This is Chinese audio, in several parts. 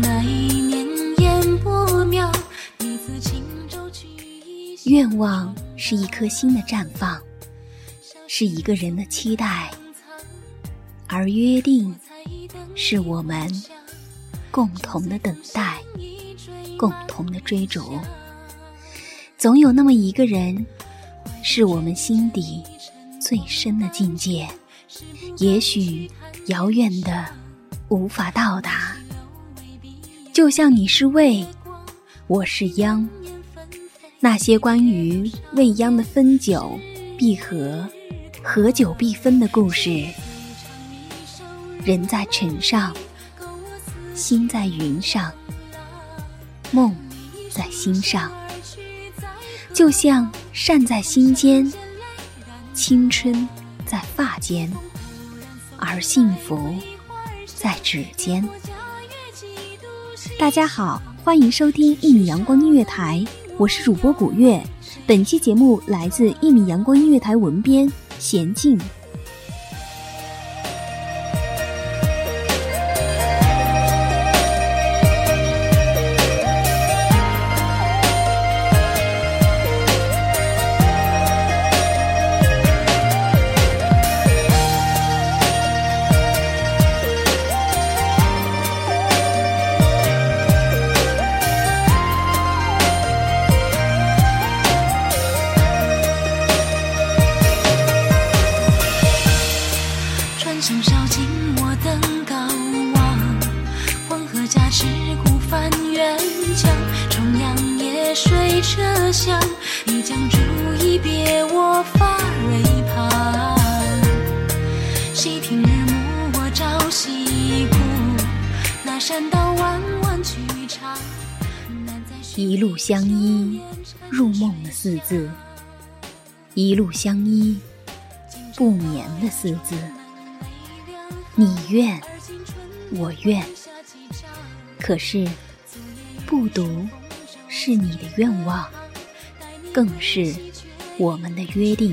那一年，愿望是一颗心的绽放，是一个人的期待，而约定是我们共同的等待，共同的追逐。总有那么一个人，是我们心底最深的境界，也许遥远的无法到达。就像你是未，我是央。那些关于未央的分久必合，合久必分的故事。人在尘上，心在云上，梦在心上。就像善在心间，青春在发间，而幸福在指尖。大家好，欢迎收听一米阳光音乐台，我是主播古月。本期节目来自一米阳光音乐台文编娴静。一路相依，入梦的四字；一路相依，不眠的四字。你愿，我愿，可是不读是你的愿望，更是我们的约定。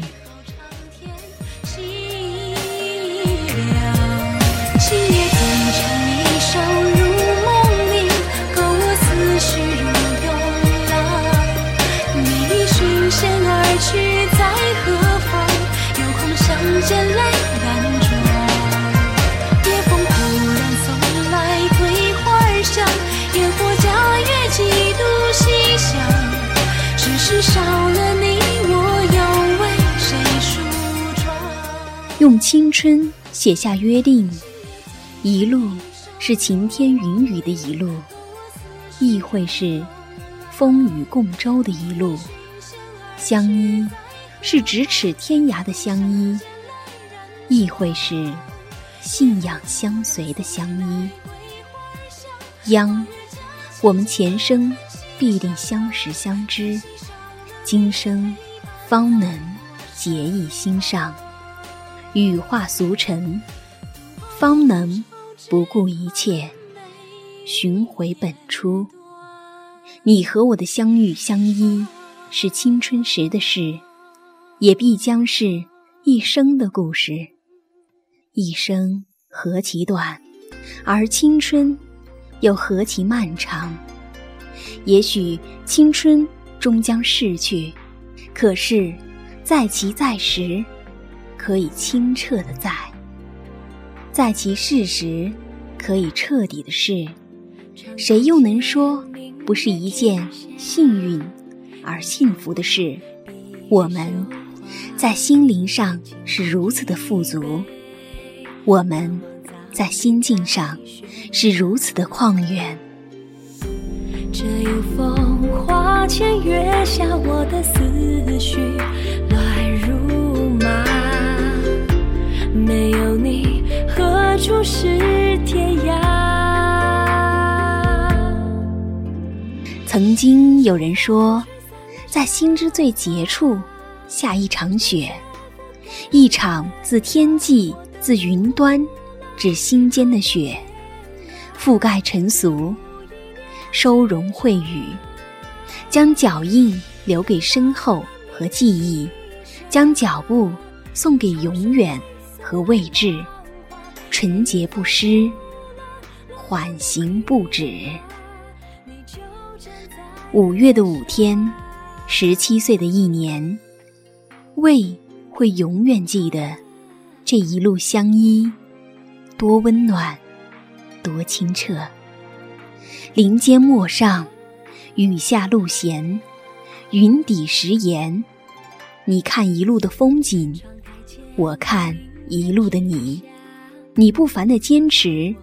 用青春写下约定，一路是晴天云雨的一路，亦会是风雨共舟的一路。相依是咫尺天涯的相依，亦会是信仰相随的相依。央，我们前生必定相识相知，今生方能结义心上，羽化俗尘，方能不顾一切寻回本初。你和我的相遇相依，是青春时的事，也必将是一生的故事。一生何其短，而青春。又何其漫长？也许青春终将逝去，可是，在其在时，可以清澈的在；在其事时，可以彻底的逝。谁又能说不是一件幸运而幸福的事？我们在心灵上是如此的富足，我们。在心境上是如此的旷远。这有风花前月下我的思绪乱没有你，何处是天涯？曾经有人说，在心之最结处下一场雪，一场自天际自云端。至心间的雪，覆盖尘俗，收容秽语，将脚印留给身后和记忆，将脚步送给永远和未至，纯洁不失，缓行不止。五月的五天，十七岁的一年，魏会永远记得这一路相依。多温暖，多清澈。林间陌上，雨下路闲，云底石岩。你看一路的风景，我看一路的你。你不凡的坚持，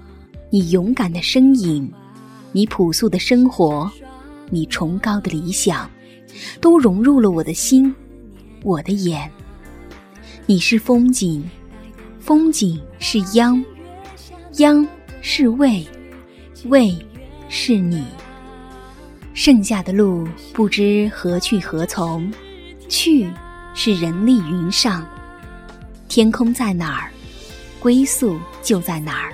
你勇敢的身影，你朴素的生活，你崇高的理想，都融入了我的心，我的眼。你是风景，风景是央。央是魏，魏是你。剩下的路不知何去何从，去是人力云上。天空在哪儿，归宿就在哪儿。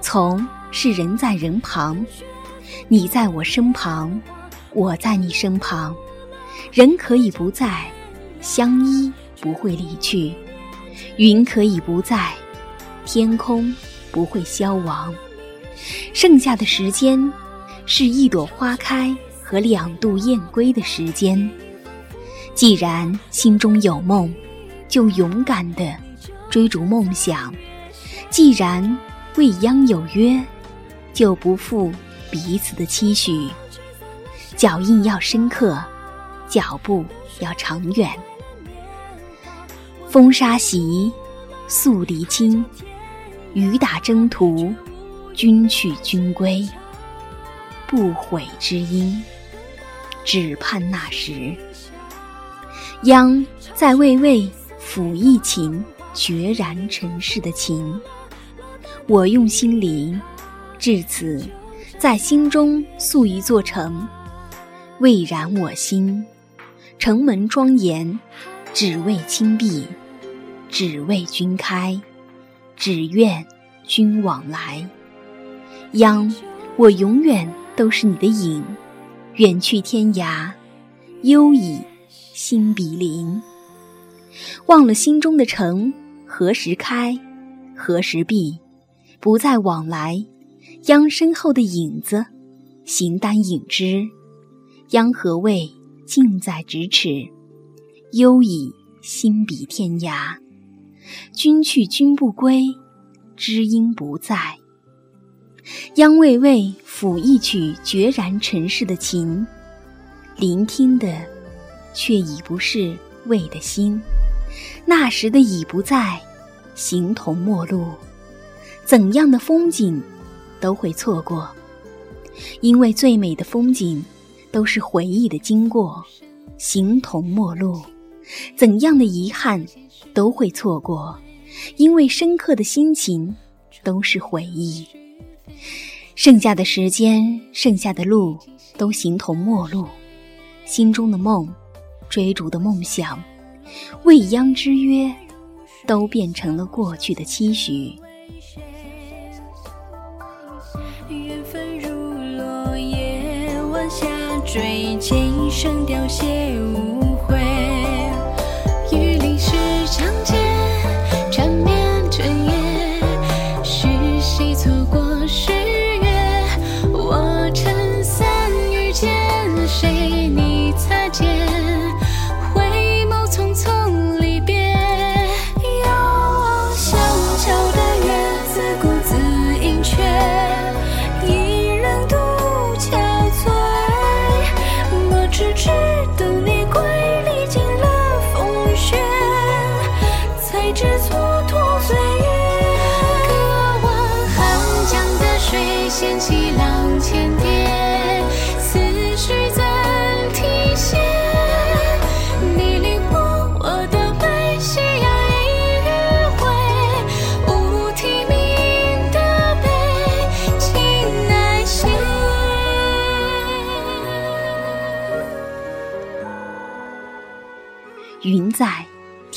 从是人在人旁，你在我身旁，我在你身旁。人可以不在，相依不会离去。云可以不在，天空。不会消亡，剩下的时间是一朵花开和两度燕归的时间。既然心中有梦，就勇敢地追逐梦想；既然未央有约，就不负彼此的期许。脚印要深刻，脚步要长远。风沙袭，宿敌侵。雨打征途，君去君归，不悔之音，只盼那时。央在魏魏抚一情，决然尘世的情。我用心灵，至此，在心中塑一座城，蔚然我心。城门庄严，只为亲碧，只为君开。只愿君往来，央，我永远都是你的影，远去天涯，忧已心比邻。忘了心中的城何时开，何时闭，不再往来。央身后的影子，形单影只。央和魏近在咫尺，忧已心比天涯。君去君不归，知音不在。央为魏抚一曲决然尘世的情，聆听的却已不是魏的心。那时的已不在，形同陌路。怎样的风景都会错过，因为最美的风景都是回忆的经过。形同陌路，怎样的遗憾都会错过，因为深刻的心情都是回忆。剩下的时间，剩下的路，都形同陌路。心中的梦，追逐的梦想，未央之约，都变成了过去的期许。缘分如落叶，晚霞坠，琴声凋谢无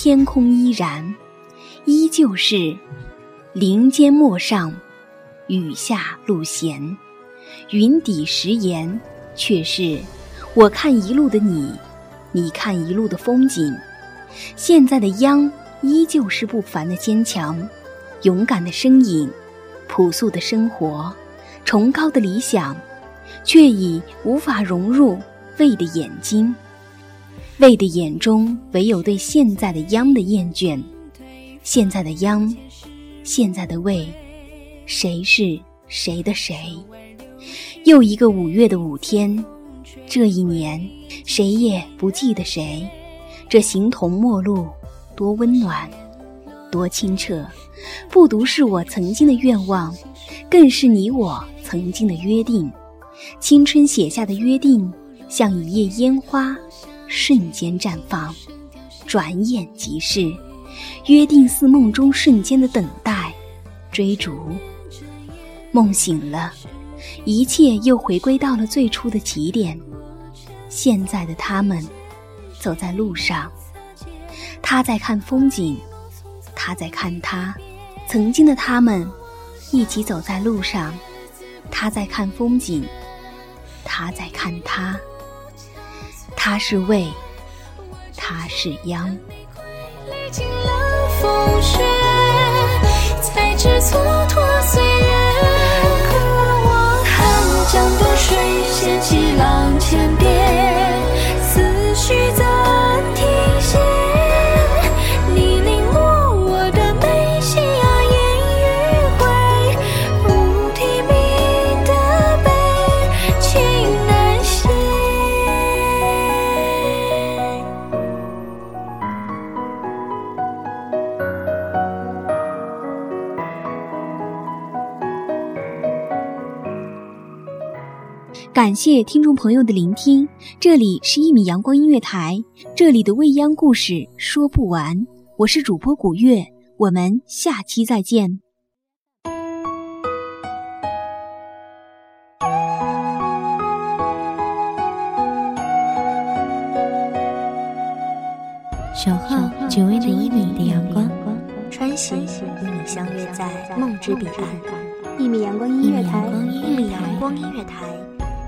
天空依然，依旧是林间陌上，雨下路闲。云底石岩，却是我看一路的你，你看一路的风景。现在的央依旧是不凡的坚强，勇敢的身影，朴素的生活，崇高的理想，却已无法融入魏的眼睛。魏的眼中唯有对现在的央的厌倦，现在的央，现在的魏，谁是谁的谁？又一个五月的五天，这一年谁也不记得谁。这形同陌路，多温暖，多清澈，不独是我曾经的愿望，更是你我曾经的约定。青春写下的约定，像一夜烟花。瞬间绽放，转眼即逝。约定似梦中瞬间的等待、追逐。梦醒了，一切又回归到了最初的起点。现在的他们，走在路上，他在看风景，他在看他。曾经的他们，一起走在路上，他在看风景，他在看他。他是魏，他是央。历尽了风雪，才知蹉跎感谢听众朋友的聆听，这里是一米阳光音乐台，这里的未央故事说不完，我是主播古月，我们下期再见。小号只为那一米的阳光，穿行与你相约在梦之彼岸，一米阳光音乐台，一米阳光音乐台，